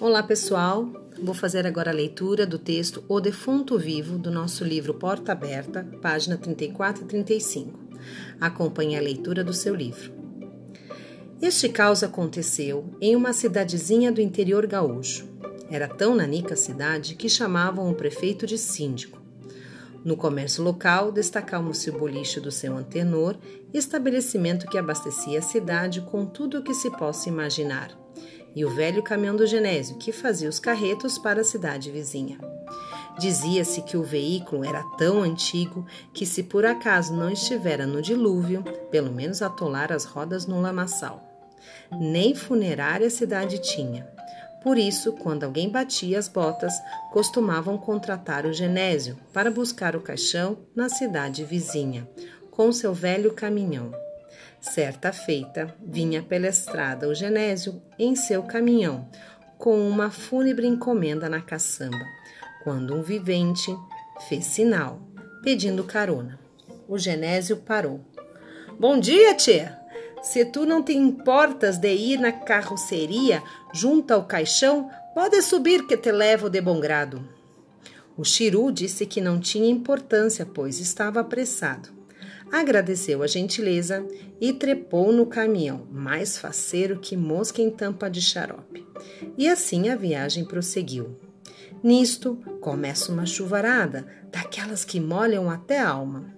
Olá, pessoal. Vou fazer agora a leitura do texto O Defunto Vivo do nosso livro Porta Aberta, página 34 e 35. Acompanhe a leitura do seu livro. Este caos aconteceu em uma cidadezinha do interior gaúcho. Era tão nanica a cidade que chamavam o prefeito de síndico. No comércio local, destacava-se o boliche do seu antenor, estabelecimento que abastecia a cidade com tudo o que se possa imaginar, e o velho caminhão do Genésio, que fazia os carretos para a cidade vizinha. Dizia-se que o veículo era tão antigo que, se por acaso não estivera no dilúvio, pelo menos atolar as rodas no lamaçal. Nem funerária a cidade tinha. Por isso, quando alguém batia as botas, costumavam contratar o Genésio para buscar o caixão na cidade vizinha, com seu velho caminhão. Certa feita, vinha pela estrada o Genésio em seu caminhão, com uma fúnebre encomenda na caçamba, quando um vivente fez sinal, pedindo carona. O Genésio parou. Bom dia, tia! Se tu não te importas de ir na carroceria junto ao caixão, pode subir que te levo de bom grado. O Chiru disse que não tinha importância, pois estava apressado. Agradeceu a gentileza e trepou no caminhão, mais faceiro que mosca em tampa de xarope. E assim a viagem prosseguiu. Nisto começa uma chuvarada, daquelas que molham até a alma.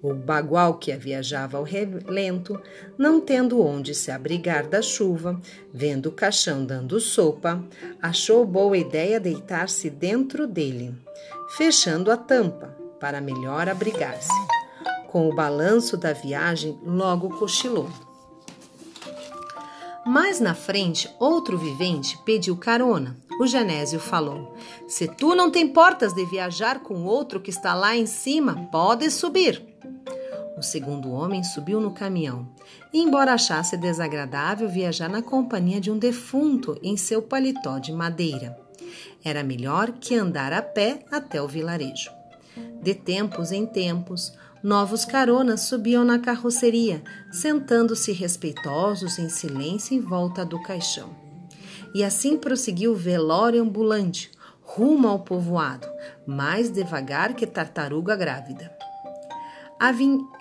O bagual que viajava ao relento, não tendo onde se abrigar da chuva, vendo o caixão dando sopa, achou boa ideia deitar-se dentro dele, fechando a tampa para melhor abrigar-se. Com o balanço da viagem, logo cochilou. Mais na frente, outro vivente pediu carona. O Genésio falou: Se tu não te importas de viajar com outro que está lá em cima, pode subir. O segundo homem subiu no caminhão. E, embora achasse desagradável viajar na companhia de um defunto em seu paletó de madeira, era melhor que andar a pé até o vilarejo. De tempos em tempos, novos caronas subiam na carroceria, sentando-se respeitosos em silêncio em volta do caixão. E assim prosseguiu o velório ambulante, rumo ao povoado, mais devagar que tartaruga grávida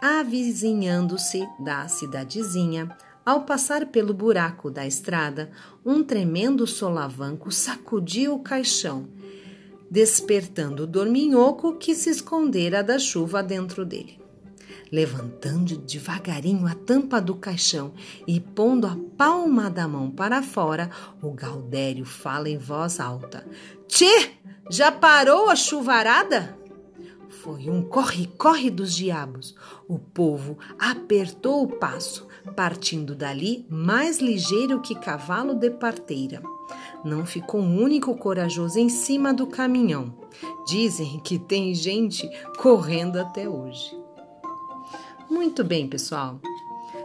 avizinhando-se da cidadezinha, ao passar pelo buraco da estrada, um tremendo solavanco sacudiu o caixão, despertando o dorminhoco que se escondera da chuva dentro dele. Levantando devagarinho a tampa do caixão e pondo a palma da mão para fora, o Gaudério fala em voz alta: Tchê, já parou a chuvarada? Foi um corre-corre dos diabos. O povo apertou o passo, partindo dali mais ligeiro que cavalo de parteira. Não ficou um único corajoso em cima do caminhão. Dizem que tem gente correndo até hoje. Muito bem, pessoal.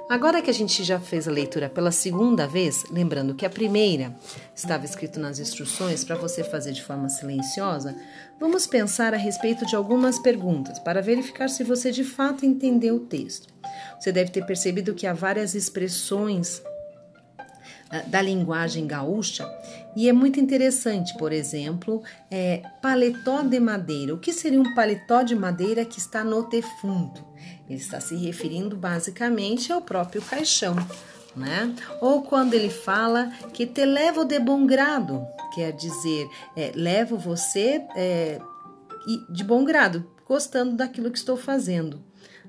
Agora que a gente já fez a leitura pela segunda vez, lembrando que a primeira estava escrito nas instruções para você fazer de forma silenciosa, vamos pensar a respeito de algumas perguntas para verificar se você de fato entendeu o texto. Você deve ter percebido que há várias expressões da linguagem gaúcha e é muito interessante, por exemplo, é, paletó de madeira. O que seria um paletó de madeira que está no defunto? Ele está se referindo basicamente ao próprio caixão, né? Ou quando ele fala que te levo de bom grado, quer dizer, é, levo você é, de bom grado, gostando daquilo que estou fazendo,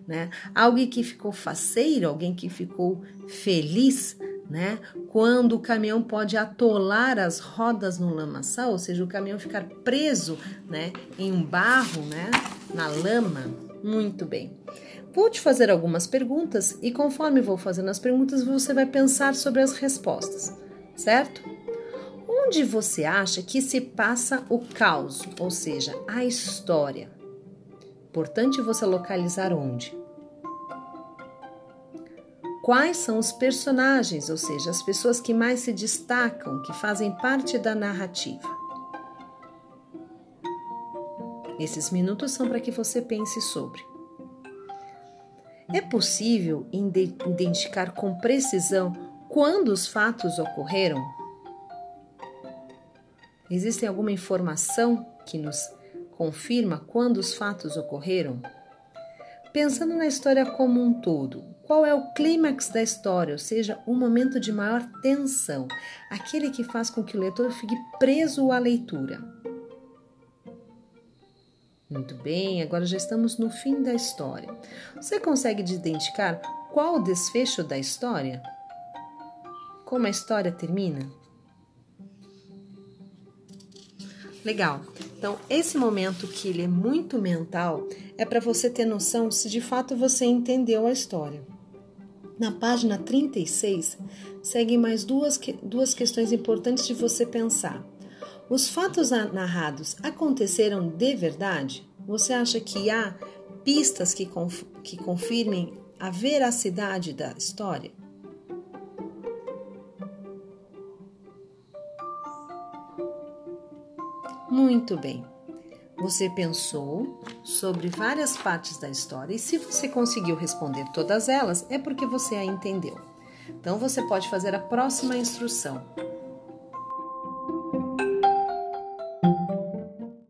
né? Alguém que ficou faceiro, alguém que ficou feliz, né? Quando o caminhão pode atolar as rodas no lamaçal, ou seja, o caminhão ficar preso, né, em um barro, né, na lama. Muito bem. Vou te fazer algumas perguntas e conforme vou fazendo as perguntas, você vai pensar sobre as respostas, certo? Onde você acha que se passa o caos, ou seja, a história? Importante você localizar onde. Quais são os personagens, ou seja, as pessoas que mais se destacam, que fazem parte da narrativa? Esses minutos são para que você pense sobre. É possível identificar com precisão quando os fatos ocorreram? Existe alguma informação que nos confirma quando os fatos ocorreram? Pensando na história como um todo, qual é o clímax da história, ou seja, o momento de maior tensão, aquele que faz com que o leitor fique preso à leitura? Muito bem, agora já estamos no fim da história. Você consegue identificar qual o desfecho da história? Como a história termina? Legal. Então, esse momento que ele é muito mental é para você ter noção se de fato você entendeu a história. Na página 36, seguem mais duas, duas questões importantes de você pensar. Os fatos narrados aconteceram de verdade? Você acha que há pistas que, conf que confirmem a veracidade da história? Muito bem. Você pensou sobre várias partes da história e se você conseguiu responder todas elas, é porque você a entendeu. Então você pode fazer a próxima instrução.